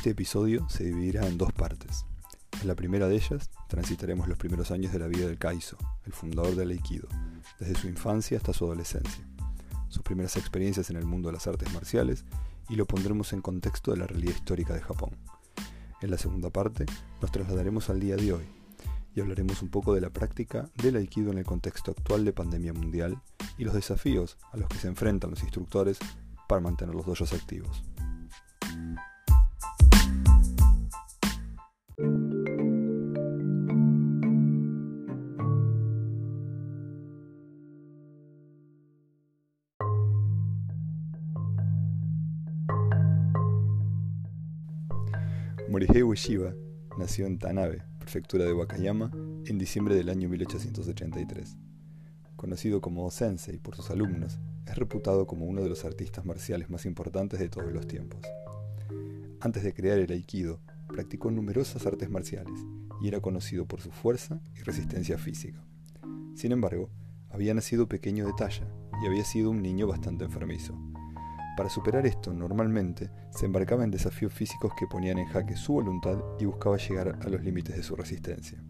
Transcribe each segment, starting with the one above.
Este episodio se dividirá en dos partes. En la primera de ellas transitaremos los primeros años de la vida del Kaiso, el fundador del Aikido, desde su infancia hasta su adolescencia, sus primeras experiencias en el mundo de las artes marciales y lo pondremos en contexto de la realidad histórica de Japón. En la segunda parte nos trasladaremos al día de hoy y hablaremos un poco de la práctica del Aikido en el contexto actual de pandemia mundial y los desafíos a los que se enfrentan los instructores para mantener los dojos activos. Morihei Ueshiba nació en Tanabe, prefectura de Wakayama, en diciembre del año 1883. Conocido como Sensei por sus alumnos, es reputado como uno de los artistas marciales más importantes de todos los tiempos. Antes de crear el Aikido, practicó numerosas artes marciales y era conocido por su fuerza y resistencia física. Sin embargo, había nacido pequeño de talla y había sido un niño bastante enfermizo. Para superar esto, normalmente se embarcaba en desafíos físicos que ponían en jaque su voluntad y buscaba llegar a los límites de su resistencia.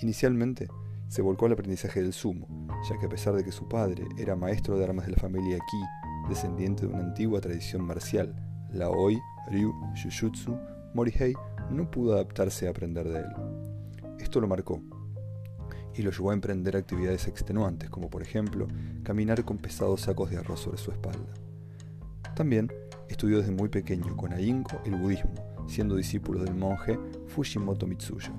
Inicialmente, se volcó al aprendizaje del sumo, ya que a pesar de que su padre era maestro de armas de la familia Ki, descendiente de una antigua tradición marcial, la Oi, Ryu, Jujutsu, Morihei no pudo adaptarse a aprender de él. Esto lo marcó y lo llevó a emprender actividades extenuantes, como por ejemplo caminar con pesados sacos de arroz sobre su espalda. También estudió desde muy pequeño con ahínco el budismo, siendo discípulo del monje Fujimoto Mitsuyo.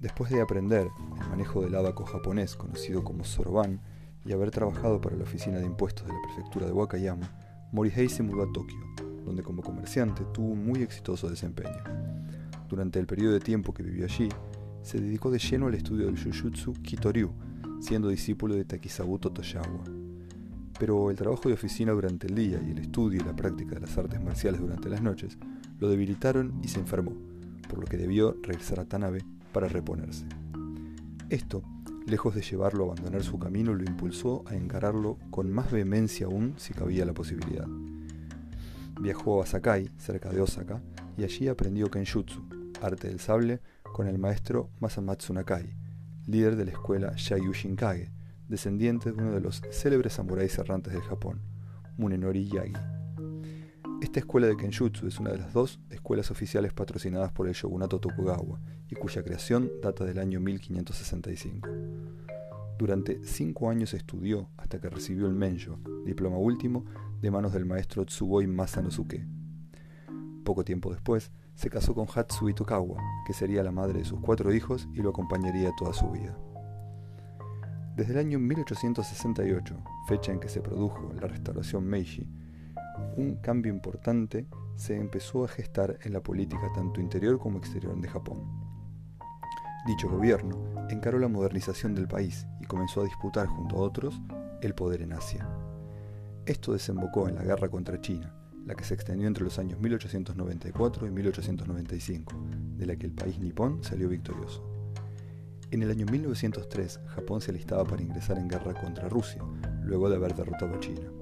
Después de aprender el manejo del abaco japonés conocido como soroban y haber trabajado para la oficina de impuestos de la prefectura de Wakayama, Morihei se mudó a Tokio, donde como comerciante tuvo un muy exitoso desempeño. Durante el periodo de tiempo que vivió allí, se dedicó de lleno al estudio del Jujutsu Kitoryu, siendo discípulo de Takisabuto Toyawa pero el trabajo de oficina durante el día y el estudio y la práctica de las artes marciales durante las noches lo debilitaron y se enfermó, por lo que debió regresar a Tanabe para reponerse. Esto, lejos de llevarlo a abandonar su camino, lo impulsó a encararlo con más vehemencia aún si cabía la posibilidad. Viajó a Sakai, cerca de Osaka, y allí aprendió Kenjutsu, arte del sable, con el maestro Masamatsu Nakai, líder de la escuela Shaiyu Shinkage, descendiente de uno de los célebres samuráis errantes del Japón, Munenori Yagi. Esta escuela de Kenjutsu es una de las dos escuelas oficiales patrocinadas por el shogunato Tokugawa y cuya creación data del año 1565. Durante cinco años estudió hasta que recibió el Menjo, diploma último, de manos del maestro Tsuboi Masanosuke. Poco tiempo después, se casó con Hatsui Tokawa, que sería la madre de sus cuatro hijos y lo acompañaría toda su vida. Desde el año 1868, fecha en que se produjo la restauración Meiji, un cambio importante se empezó a gestar en la política tanto interior como exterior de Japón. Dicho gobierno encaró la modernización del país y comenzó a disputar junto a otros el poder en Asia. Esto desembocó en la guerra contra China, la que se extendió entre los años 1894 y 1895, de la que el país nipón salió victorioso. En el año 1903, Japón se alistaba para ingresar en guerra contra Rusia, luego de haber derrotado a China.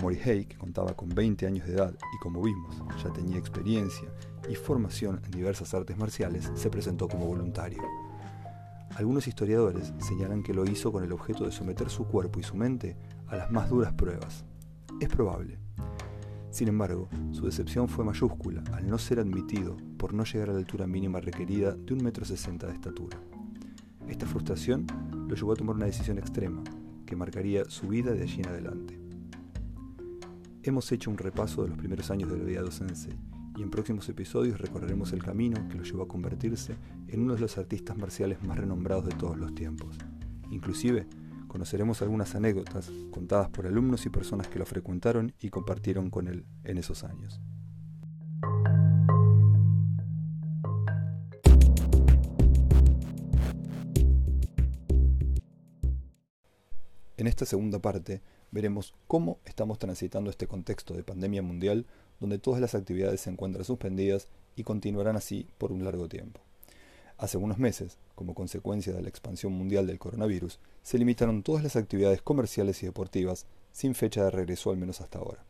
Morihei, que contaba con 20 años de edad y como vimos ya tenía experiencia y formación en diversas artes marciales, se presentó como voluntario. Algunos historiadores señalan que lo hizo con el objeto de someter su cuerpo y su mente a las más duras pruebas. Es probable. Sin embargo, su decepción fue mayúscula al no ser admitido por no llegar a la altura mínima requerida de un metro sesenta de estatura. Esta frustración lo llevó a tomar una decisión extrema que marcaría su vida de allí en adelante. Hemos hecho un repaso de los primeros años de la vida de Sensei y en próximos episodios recorreremos el camino que lo llevó a convertirse en uno de los artistas marciales más renombrados de todos los tiempos. Inclusive, conoceremos algunas anécdotas contadas por alumnos y personas que lo frecuentaron y compartieron con él en esos años. En esta segunda parte veremos cómo estamos transitando este contexto de pandemia mundial donde todas las actividades se encuentran suspendidas y continuarán así por un largo tiempo. Hace unos meses, como consecuencia de la expansión mundial del coronavirus, se limitaron todas las actividades comerciales y deportivas sin fecha de regreso al menos hasta ahora.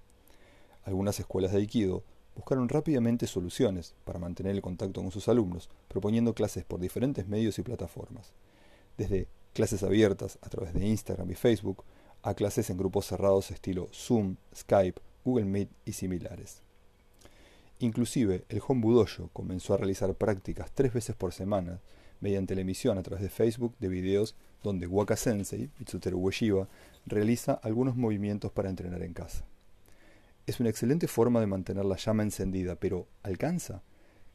Algunas escuelas de Aikido buscaron rápidamente soluciones para mantener el contacto con sus alumnos, proponiendo clases por diferentes medios y plataformas, desde clases abiertas a través de Instagram y Facebook, a clases en grupos cerrados estilo Zoom, Skype, Google Meet y similares. Inclusive, el Hombudoyo comenzó a realizar prácticas tres veces por semana mediante la emisión a través de Facebook de videos donde Waka Sensei, Mitsutero Ueshiba, realiza algunos movimientos para entrenar en casa. Es una excelente forma de mantener la llama encendida, pero ¿alcanza?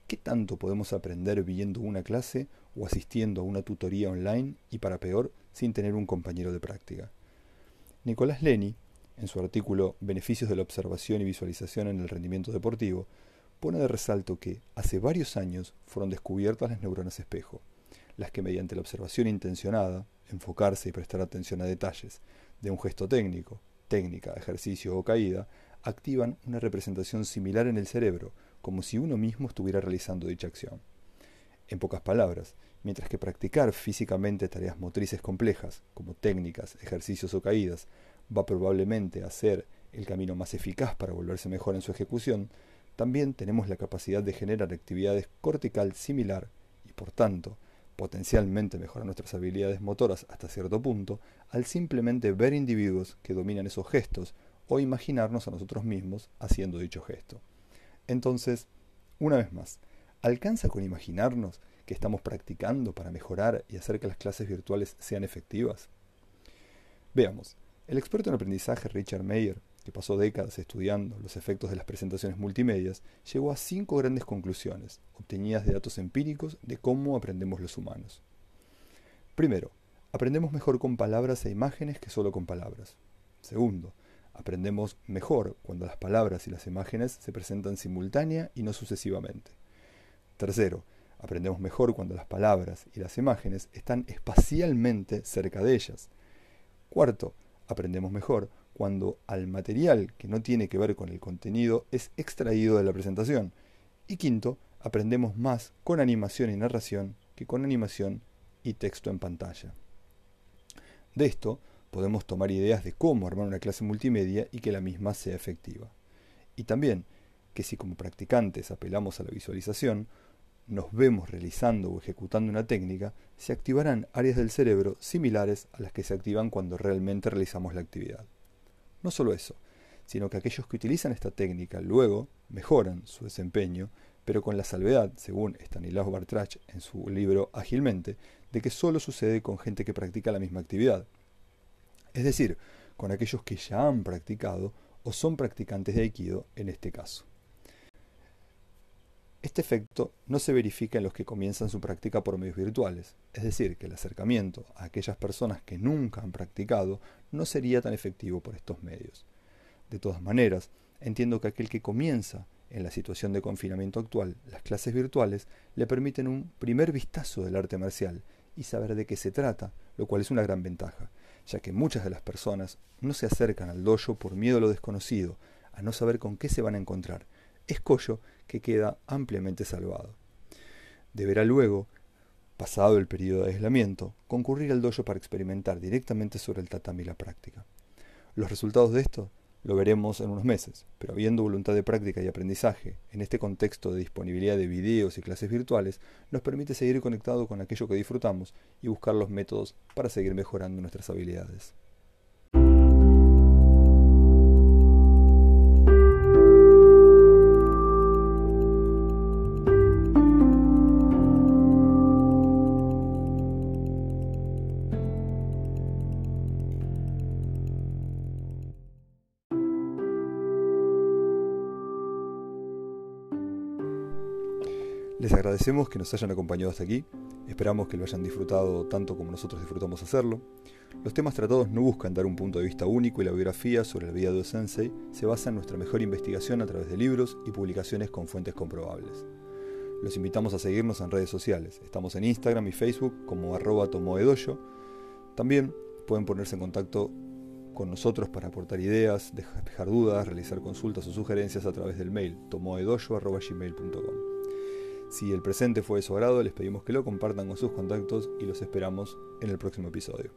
¿Qué tanto podemos aprender viendo una clase o asistiendo a una tutoría online y para peor, sin tener un compañero de práctica? Nicolás Leni, en su artículo Beneficios de la observación y visualización en el rendimiento deportivo, pone de resalto que hace varios años fueron descubiertas las neuronas espejo, las que mediante la observación intencionada, enfocarse y prestar atención a detalles de un gesto técnico, técnica, ejercicio o caída, activan una representación similar en el cerebro, como si uno mismo estuviera realizando dicha acción. En pocas palabras, mientras que practicar físicamente tareas motrices complejas, como técnicas, ejercicios o caídas, va probablemente a ser el camino más eficaz para volverse mejor en su ejecución, también tenemos la capacidad de generar actividades cortical similar y por tanto potencialmente mejorar nuestras habilidades motoras hasta cierto punto al simplemente ver individuos que dominan esos gestos o imaginarnos a nosotros mismos haciendo dicho gesto. Entonces, una vez más, ¿alcanza con imaginarnos que estamos practicando para mejorar y hacer que las clases virtuales sean efectivas? Veamos, el experto en aprendizaje Richard Mayer que pasó décadas estudiando los efectos de las presentaciones multimedias, llegó a cinco grandes conclusiones, obtenidas de datos empíricos de cómo aprendemos los humanos. Primero, aprendemos mejor con palabras e imágenes que solo con palabras. Segundo, aprendemos mejor cuando las palabras y las imágenes se presentan simultánea y no sucesivamente. Tercero, aprendemos mejor cuando las palabras y las imágenes están espacialmente cerca de ellas. Cuarto, aprendemos mejor cuando al material que no tiene que ver con el contenido es extraído de la presentación. Y quinto, aprendemos más con animación y narración que con animación y texto en pantalla. De esto podemos tomar ideas de cómo armar una clase multimedia y que la misma sea efectiva. Y también que si como practicantes apelamos a la visualización, nos vemos realizando o ejecutando una técnica, se activarán áreas del cerebro similares a las que se activan cuando realmente realizamos la actividad. No solo eso, sino que aquellos que utilizan esta técnica luego mejoran su desempeño, pero con la salvedad, según Stanislav Bartrach en su libro Ágilmente, de que solo sucede con gente que practica la misma actividad. Es decir, con aquellos que ya han practicado o son practicantes de Aikido en este caso. Este efecto no se verifica en los que comienzan su práctica por medios virtuales, es decir, que el acercamiento a aquellas personas que nunca han practicado no sería tan efectivo por estos medios. De todas maneras, entiendo que aquel que comienza en la situación de confinamiento actual, las clases virtuales le permiten un primer vistazo del arte marcial y saber de qué se trata, lo cual es una gran ventaja, ya que muchas de las personas no se acercan al dojo por miedo a lo desconocido, a no saber con qué se van a encontrar, escollo que queda ampliamente salvado. Deberá luego pasado el periodo de aislamiento, concurrir al dojo para experimentar directamente sobre el tatami la práctica. Los resultados de esto lo veremos en unos meses, pero habiendo voluntad de práctica y aprendizaje, en este contexto de disponibilidad de videos y clases virtuales, nos permite seguir conectado con aquello que disfrutamos y buscar los métodos para seguir mejorando nuestras habilidades. Agradecemos que nos hayan acompañado hasta aquí, esperamos que lo hayan disfrutado tanto como nosotros disfrutamos hacerlo. Los temas tratados no buscan dar un punto de vista único y la biografía sobre la vida de Sensei se basa en nuestra mejor investigación a través de libros y publicaciones con fuentes comprobables. Los invitamos a seguirnos en redes sociales, estamos en Instagram y Facebook como arroba tomoedoyo. También pueden ponerse en contacto con nosotros para aportar ideas, dejar dudas, realizar consultas o sugerencias a través del mail tomoedoyo.gmail.com. Si el presente fue de su agrado, les pedimos que lo compartan con sus contactos y los esperamos en el próximo episodio.